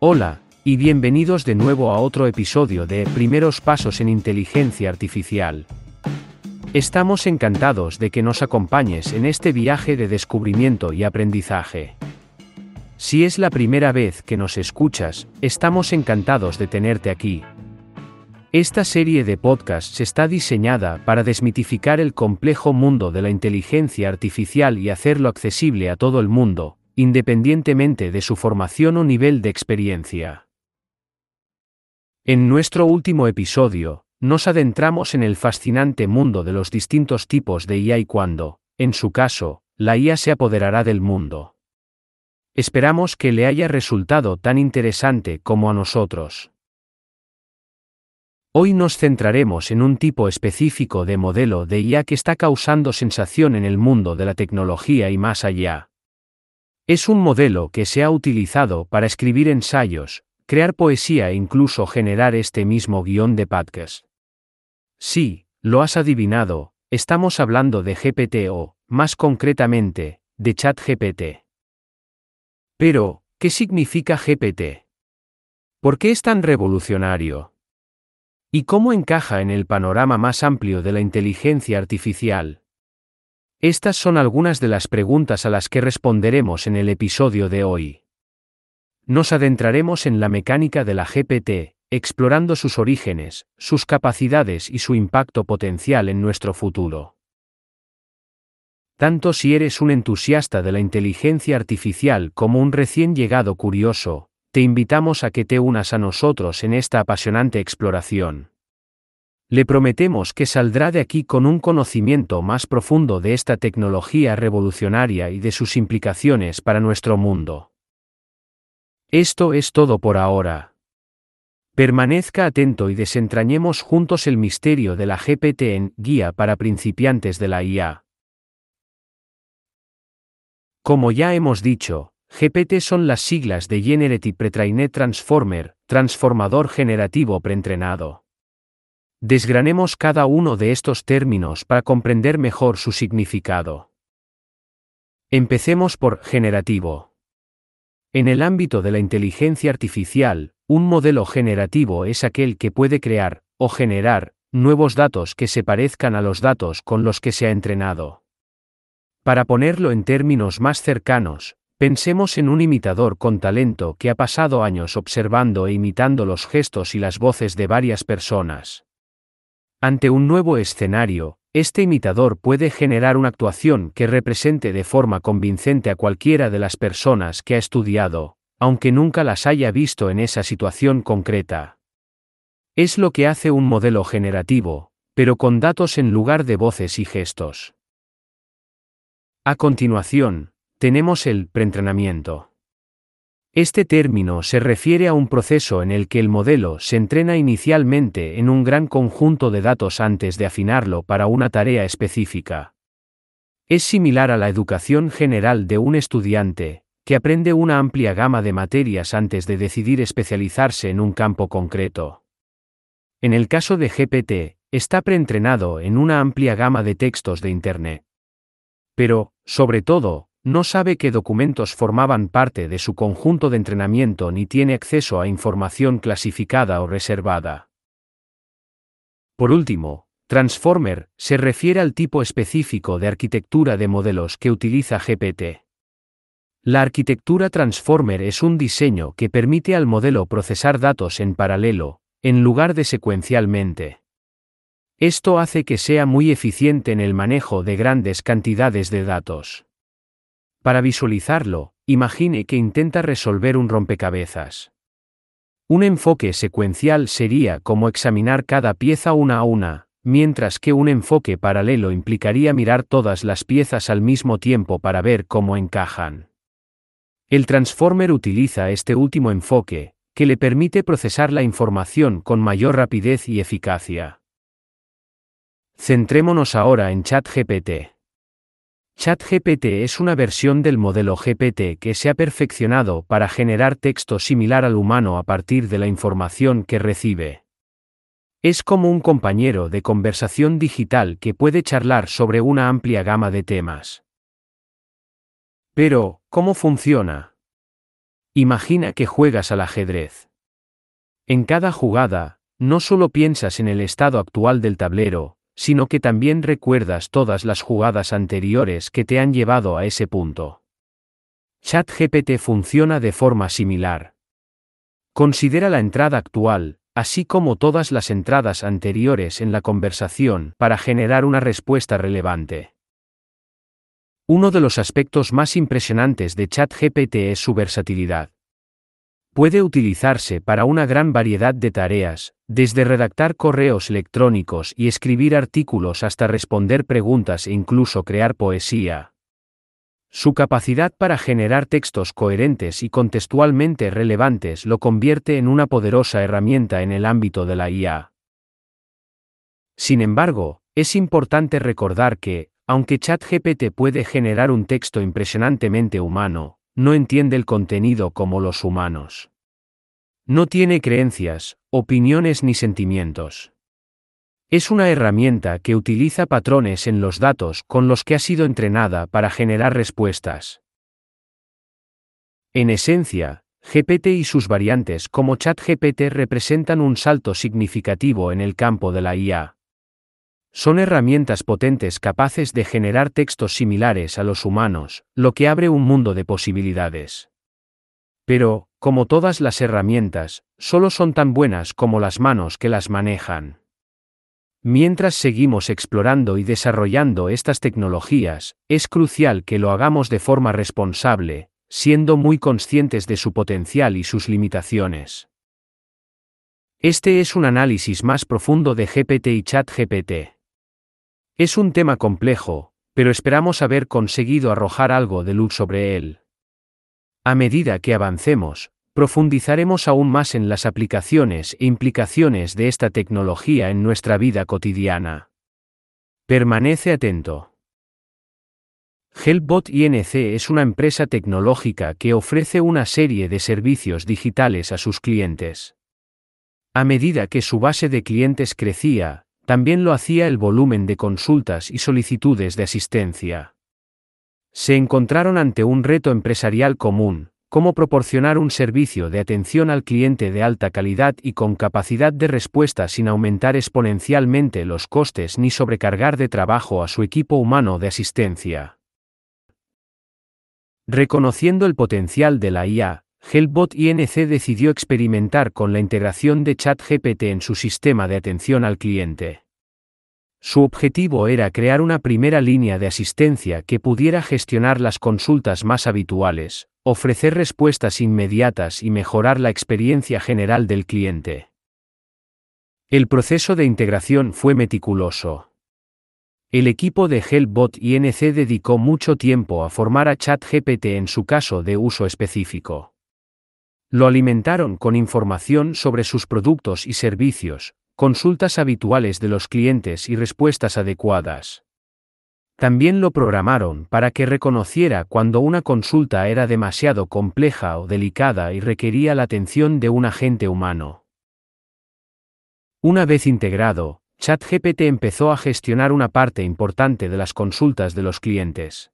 Hola, y bienvenidos de nuevo a otro episodio de Primeros Pasos en Inteligencia Artificial. Estamos encantados de que nos acompañes en este viaje de descubrimiento y aprendizaje. Si es la primera vez que nos escuchas, estamos encantados de tenerte aquí. Esta serie de podcasts está diseñada para desmitificar el complejo mundo de la inteligencia artificial y hacerlo accesible a todo el mundo, independientemente de su formación o nivel de experiencia. En nuestro último episodio, nos adentramos en el fascinante mundo de los distintos tipos de IA y cuando, en su caso, la IA se apoderará del mundo. Esperamos que le haya resultado tan interesante como a nosotros. Hoy nos centraremos en un tipo específico de modelo de IA que está causando sensación en el mundo de la tecnología y más allá. Es un modelo que se ha utilizado para escribir ensayos, crear poesía e incluso generar este mismo guion de podcast. Sí, lo has adivinado, estamos hablando de GPT o, más concretamente, de ChatGPT. Pero, ¿qué significa GPT? ¿Por qué es tan revolucionario? ¿Y cómo encaja en el panorama más amplio de la inteligencia artificial? Estas son algunas de las preguntas a las que responderemos en el episodio de hoy. Nos adentraremos en la mecánica de la GPT, explorando sus orígenes, sus capacidades y su impacto potencial en nuestro futuro. Tanto si eres un entusiasta de la inteligencia artificial como un recién llegado curioso, te invitamos a que te unas a nosotros en esta apasionante exploración. Le prometemos que saldrá de aquí con un conocimiento más profundo de esta tecnología revolucionaria y de sus implicaciones para nuestro mundo. Esto es todo por ahora. Permanezca atento y desentrañemos juntos el misterio de la GPT en Guía para principiantes de la IA. Como ya hemos dicho, GPT son las siglas de Generative Pre-trained Transformer, transformador generativo preentrenado. Desgranemos cada uno de estos términos para comprender mejor su significado. Empecemos por generativo. En el ámbito de la inteligencia artificial, un modelo generativo es aquel que puede crear, o generar, nuevos datos que se parezcan a los datos con los que se ha entrenado. Para ponerlo en términos más cercanos, pensemos en un imitador con talento que ha pasado años observando e imitando los gestos y las voces de varias personas. Ante un nuevo escenario, este imitador puede generar una actuación que represente de forma convincente a cualquiera de las personas que ha estudiado, aunque nunca las haya visto en esa situación concreta. Es lo que hace un modelo generativo, pero con datos en lugar de voces y gestos. A continuación, tenemos el preentrenamiento. Este término se refiere a un proceso en el que el modelo se entrena inicialmente en un gran conjunto de datos antes de afinarlo para una tarea específica. Es similar a la educación general de un estudiante, que aprende una amplia gama de materias antes de decidir especializarse en un campo concreto. En el caso de GPT, está preentrenado en una amplia gama de textos de Internet. Pero, sobre todo, no sabe qué documentos formaban parte de su conjunto de entrenamiento ni tiene acceso a información clasificada o reservada. Por último, Transformer se refiere al tipo específico de arquitectura de modelos que utiliza GPT. La arquitectura Transformer es un diseño que permite al modelo procesar datos en paralelo, en lugar de secuencialmente. Esto hace que sea muy eficiente en el manejo de grandes cantidades de datos. Para visualizarlo, imagine que intenta resolver un rompecabezas. Un enfoque secuencial sería como examinar cada pieza una a una, mientras que un enfoque paralelo implicaría mirar todas las piezas al mismo tiempo para ver cómo encajan. El Transformer utiliza este último enfoque, que le permite procesar la información con mayor rapidez y eficacia. Centrémonos ahora en ChatGPT. ChatGPT es una versión del modelo GPT que se ha perfeccionado para generar texto similar al humano a partir de la información que recibe. Es como un compañero de conversación digital que puede charlar sobre una amplia gama de temas. Pero, ¿cómo funciona? Imagina que juegas al ajedrez. En cada jugada, no solo piensas en el estado actual del tablero, sino que también recuerdas todas las jugadas anteriores que te han llevado a ese punto. ChatGPT funciona de forma similar. Considera la entrada actual, así como todas las entradas anteriores en la conversación, para generar una respuesta relevante. Uno de los aspectos más impresionantes de ChatGPT es su versatilidad. Puede utilizarse para una gran variedad de tareas, desde redactar correos electrónicos y escribir artículos hasta responder preguntas e incluso crear poesía. Su capacidad para generar textos coherentes y contextualmente relevantes lo convierte en una poderosa herramienta en el ámbito de la IA. Sin embargo, es importante recordar que, aunque ChatGPT puede generar un texto impresionantemente humano, no entiende el contenido como los humanos. No tiene creencias, opiniones ni sentimientos. Es una herramienta que utiliza patrones en los datos con los que ha sido entrenada para generar respuestas. En esencia, GPT y sus variantes como ChatGPT representan un salto significativo en el campo de la IA. Son herramientas potentes capaces de generar textos similares a los humanos, lo que abre un mundo de posibilidades. Pero, como todas las herramientas, solo son tan buenas como las manos que las manejan. Mientras seguimos explorando y desarrollando estas tecnologías, es crucial que lo hagamos de forma responsable, siendo muy conscientes de su potencial y sus limitaciones. Este es un análisis más profundo de GPT y ChatGPT. Es un tema complejo, pero esperamos haber conseguido arrojar algo de luz sobre él. A medida que avancemos, profundizaremos aún más en las aplicaciones e implicaciones de esta tecnología en nuestra vida cotidiana. Permanece atento. Helpbot INC es una empresa tecnológica que ofrece una serie de servicios digitales a sus clientes. A medida que su base de clientes crecía, también lo hacía el volumen de consultas y solicitudes de asistencia. Se encontraron ante un reto empresarial común, cómo proporcionar un servicio de atención al cliente de alta calidad y con capacidad de respuesta sin aumentar exponencialmente los costes ni sobrecargar de trabajo a su equipo humano de asistencia. Reconociendo el potencial de la IA, Helpbot INC decidió experimentar con la integración de ChatGPT en su sistema de atención al cliente. Su objetivo era crear una primera línea de asistencia que pudiera gestionar las consultas más habituales, ofrecer respuestas inmediatas y mejorar la experiencia general del cliente. El proceso de integración fue meticuloso. El equipo de Helpbot INC dedicó mucho tiempo a formar a ChatGPT en su caso de uso específico. Lo alimentaron con información sobre sus productos y servicios, consultas habituales de los clientes y respuestas adecuadas. También lo programaron para que reconociera cuando una consulta era demasiado compleja o delicada y requería la atención de un agente humano. Una vez integrado, ChatGPT empezó a gestionar una parte importante de las consultas de los clientes.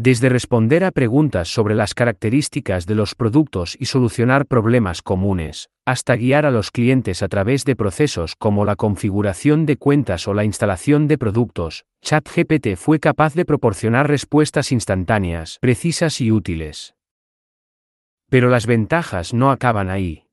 Desde responder a preguntas sobre las características de los productos y solucionar problemas comunes, hasta guiar a los clientes a través de procesos como la configuración de cuentas o la instalación de productos, ChatGPT fue capaz de proporcionar respuestas instantáneas, precisas y útiles. Pero las ventajas no acaban ahí.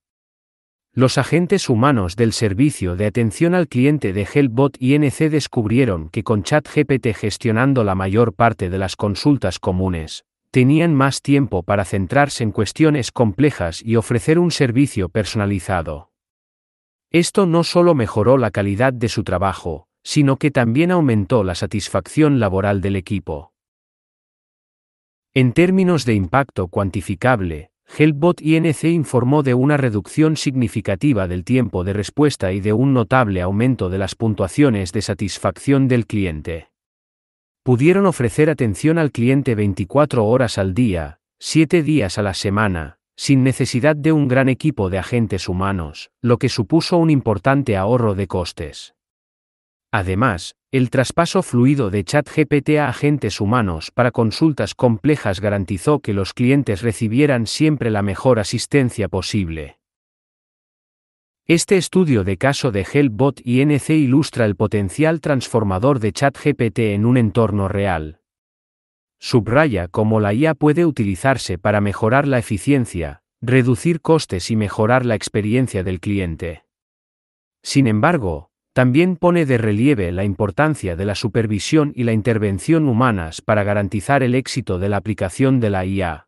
Los agentes humanos del servicio de atención al cliente de Helpbot INC descubrieron que con ChatGPT gestionando la mayor parte de las consultas comunes, tenían más tiempo para centrarse en cuestiones complejas y ofrecer un servicio personalizado. Esto no solo mejoró la calidad de su trabajo, sino que también aumentó la satisfacción laboral del equipo. En términos de impacto cuantificable, Helpbot INC informó de una reducción significativa del tiempo de respuesta y de un notable aumento de las puntuaciones de satisfacción del cliente. Pudieron ofrecer atención al cliente 24 horas al día, 7 días a la semana, sin necesidad de un gran equipo de agentes humanos, lo que supuso un importante ahorro de costes. Además, el traspaso fluido de ChatGPT a agentes humanos para consultas complejas garantizó que los clientes recibieran siempre la mejor asistencia posible. Este estudio de caso de Helpbot INC ilustra el potencial transformador de ChatGPT en un entorno real. Subraya cómo la IA puede utilizarse para mejorar la eficiencia, reducir costes y mejorar la experiencia del cliente. Sin embargo, también pone de relieve la importancia de la supervisión y la intervención humanas para garantizar el éxito de la aplicación de la IA.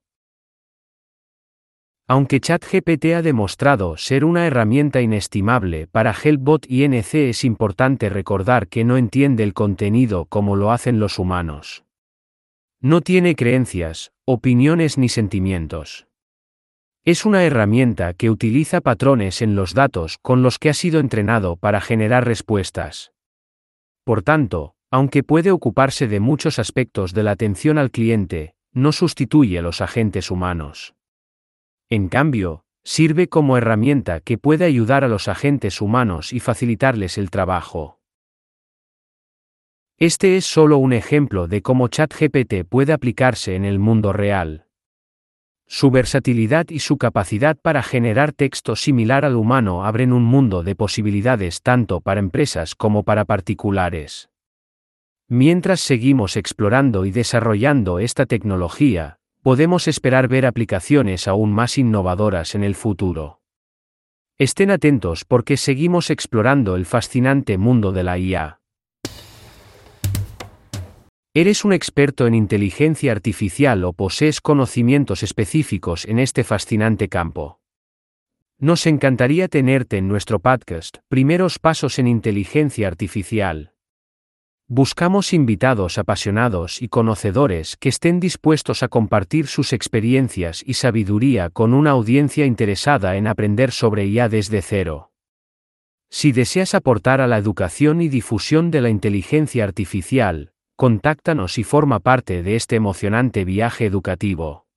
Aunque ChatGPT ha demostrado ser una herramienta inestimable para Helpbot INC es importante recordar que no entiende el contenido como lo hacen los humanos. No tiene creencias, opiniones ni sentimientos. Es una herramienta que utiliza patrones en los datos con los que ha sido entrenado para generar respuestas. Por tanto, aunque puede ocuparse de muchos aspectos de la atención al cliente, no sustituye a los agentes humanos. En cambio, sirve como herramienta que puede ayudar a los agentes humanos y facilitarles el trabajo. Este es solo un ejemplo de cómo ChatGPT puede aplicarse en el mundo real. Su versatilidad y su capacidad para generar texto similar al humano abren un mundo de posibilidades tanto para empresas como para particulares. Mientras seguimos explorando y desarrollando esta tecnología, podemos esperar ver aplicaciones aún más innovadoras en el futuro. Estén atentos porque seguimos explorando el fascinante mundo de la IA. ¿Eres un experto en inteligencia artificial o posees conocimientos específicos en este fascinante campo? Nos encantaría tenerte en nuestro podcast, Primeros Pasos en Inteligencia Artificial. Buscamos invitados apasionados y conocedores que estén dispuestos a compartir sus experiencias y sabiduría con una audiencia interesada en aprender sobre IA desde cero. Si deseas aportar a la educación y difusión de la inteligencia artificial, contáctanos y forma parte de este emocionante viaje educativo.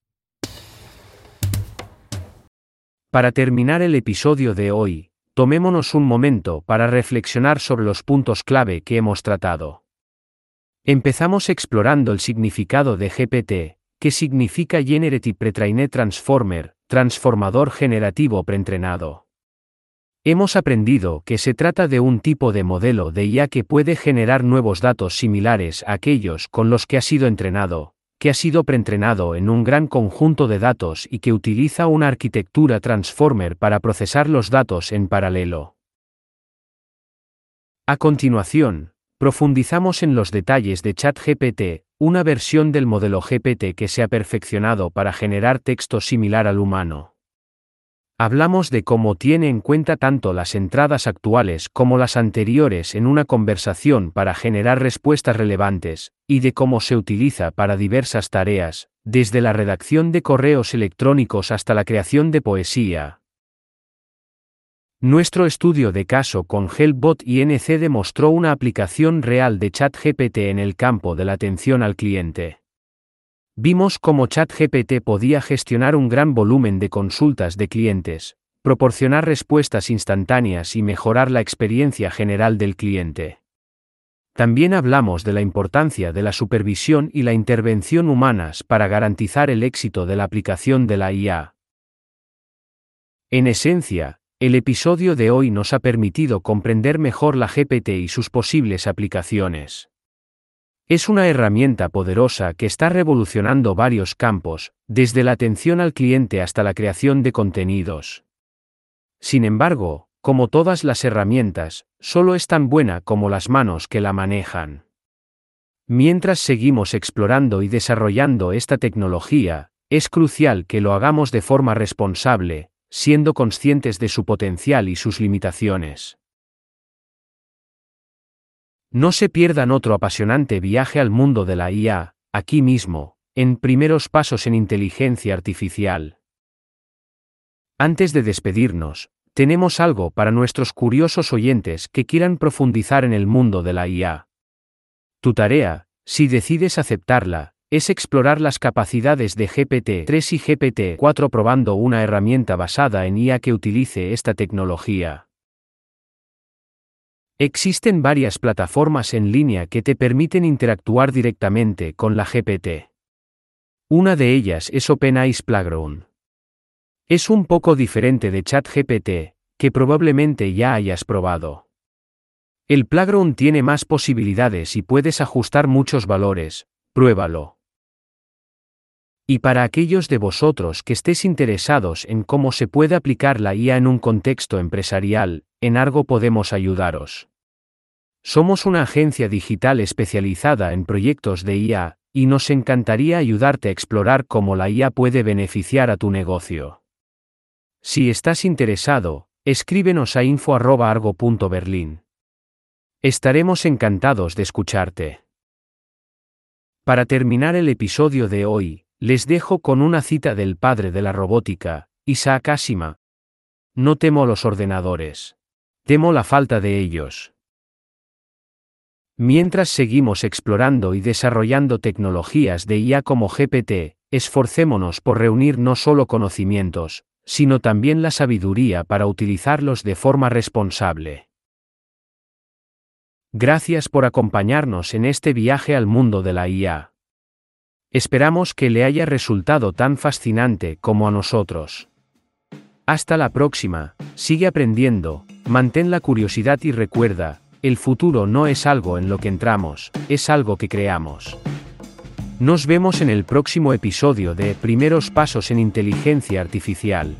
Para terminar el episodio de hoy, tomémonos un momento para reflexionar sobre los puntos clave que hemos tratado. Empezamos explorando el significado de GPT, que significa Generative Pre-trained Transformer, transformador generativo preentrenado. Hemos aprendido que se trata de un tipo de modelo de IA que puede generar nuevos datos similares a aquellos con los que ha sido entrenado, que ha sido preentrenado en un gran conjunto de datos y que utiliza una arquitectura transformer para procesar los datos en paralelo. A continuación, profundizamos en los detalles de ChatGPT, una versión del modelo GPT que se ha perfeccionado para generar texto similar al humano. Hablamos de cómo tiene en cuenta tanto las entradas actuales como las anteriores en una conversación para generar respuestas relevantes, y de cómo se utiliza para diversas tareas, desde la redacción de correos electrónicos hasta la creación de poesía. Nuestro estudio de caso con Helpbot INC demostró una aplicación real de ChatGPT en el campo de la atención al cliente. Vimos cómo ChatGPT podía gestionar un gran volumen de consultas de clientes, proporcionar respuestas instantáneas y mejorar la experiencia general del cliente. También hablamos de la importancia de la supervisión y la intervención humanas para garantizar el éxito de la aplicación de la IA. En esencia, el episodio de hoy nos ha permitido comprender mejor la GPT y sus posibles aplicaciones. Es una herramienta poderosa que está revolucionando varios campos, desde la atención al cliente hasta la creación de contenidos. Sin embargo, como todas las herramientas, solo es tan buena como las manos que la manejan. Mientras seguimos explorando y desarrollando esta tecnología, es crucial que lo hagamos de forma responsable, siendo conscientes de su potencial y sus limitaciones. No se pierdan otro apasionante viaje al mundo de la IA, aquí mismo, en Primeros Pasos en Inteligencia Artificial. Antes de despedirnos, tenemos algo para nuestros curiosos oyentes que quieran profundizar en el mundo de la IA. Tu tarea, si decides aceptarla, es explorar las capacidades de GPT-3 y GPT-4 probando una herramienta basada en IA que utilice esta tecnología. Existen varias plataformas en línea que te permiten interactuar directamente con la GPT. Una de ellas es OpenAI's Playground. Es un poco diferente de ChatGPT, que probablemente ya hayas probado. El Playground tiene más posibilidades y puedes ajustar muchos valores, pruébalo. Y para aquellos de vosotros que estéis interesados en cómo se puede aplicar la IA en un contexto empresarial, en Argo podemos ayudaros. Somos una agencia digital especializada en proyectos de IA, y nos encantaría ayudarte a explorar cómo la IA puede beneficiar a tu negocio. Si estás interesado, escríbenos a info.argo.berlin. Estaremos encantados de escucharte. Para terminar el episodio de hoy, les dejo con una cita del padre de la robótica, Isaac Asimov. No temo los ordenadores. Temo la falta de ellos. Mientras seguimos explorando y desarrollando tecnologías de IA como GPT, esforcémonos por reunir no solo conocimientos, sino también la sabiduría para utilizarlos de forma responsable. Gracias por acompañarnos en este viaje al mundo de la IA. Esperamos que le haya resultado tan fascinante como a nosotros. Hasta la próxima, sigue aprendiendo, mantén la curiosidad y recuerda, el futuro no es algo en lo que entramos, es algo que creamos. Nos vemos en el próximo episodio de Primeros Pasos en Inteligencia Artificial.